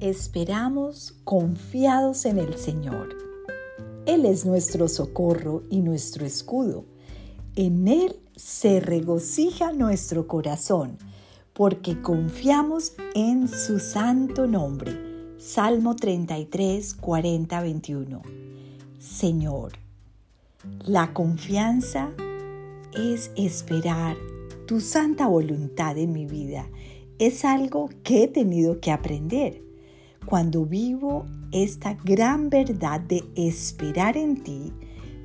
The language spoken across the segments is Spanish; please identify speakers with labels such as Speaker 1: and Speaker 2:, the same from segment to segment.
Speaker 1: esperamos confiados en el Señor. Él es nuestro socorro y nuestro escudo. En Él se regocija nuestro corazón, porque confiamos en su santo nombre. Salmo 33, 40, 21. Señor, la confianza es esperar tu santa voluntad en mi vida. Es algo que he tenido que aprender. Cuando vivo esta gran verdad de esperar en ti,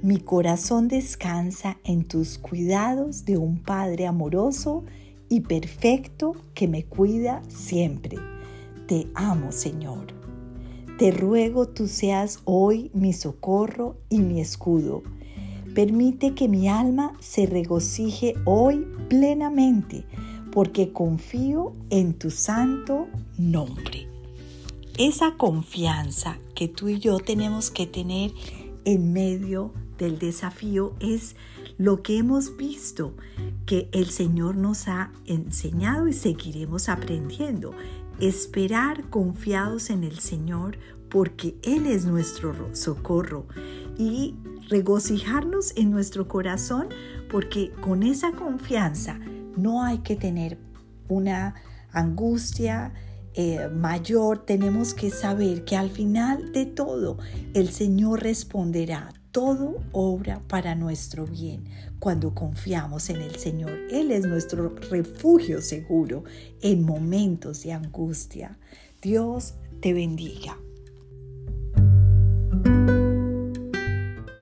Speaker 1: mi corazón descansa en tus cuidados de un Padre amoroso y perfecto que me cuida siempre. Te amo, Señor. Te ruego tú seas hoy mi socorro y mi escudo. Permite que mi alma se regocije hoy plenamente, porque confío en tu santo nombre esa confianza que tú y yo tenemos que tener en medio del desafío es lo que hemos visto que el Señor nos ha enseñado y seguiremos aprendiendo. Esperar confiados en el Señor porque Él es nuestro socorro y regocijarnos en nuestro corazón porque con esa confianza no hay que tener una angustia, eh, mayor, tenemos que saber que al final de todo el Señor responderá. Todo obra para nuestro bien cuando confiamos en el Señor. Él es nuestro refugio seguro en momentos de angustia. Dios te bendiga.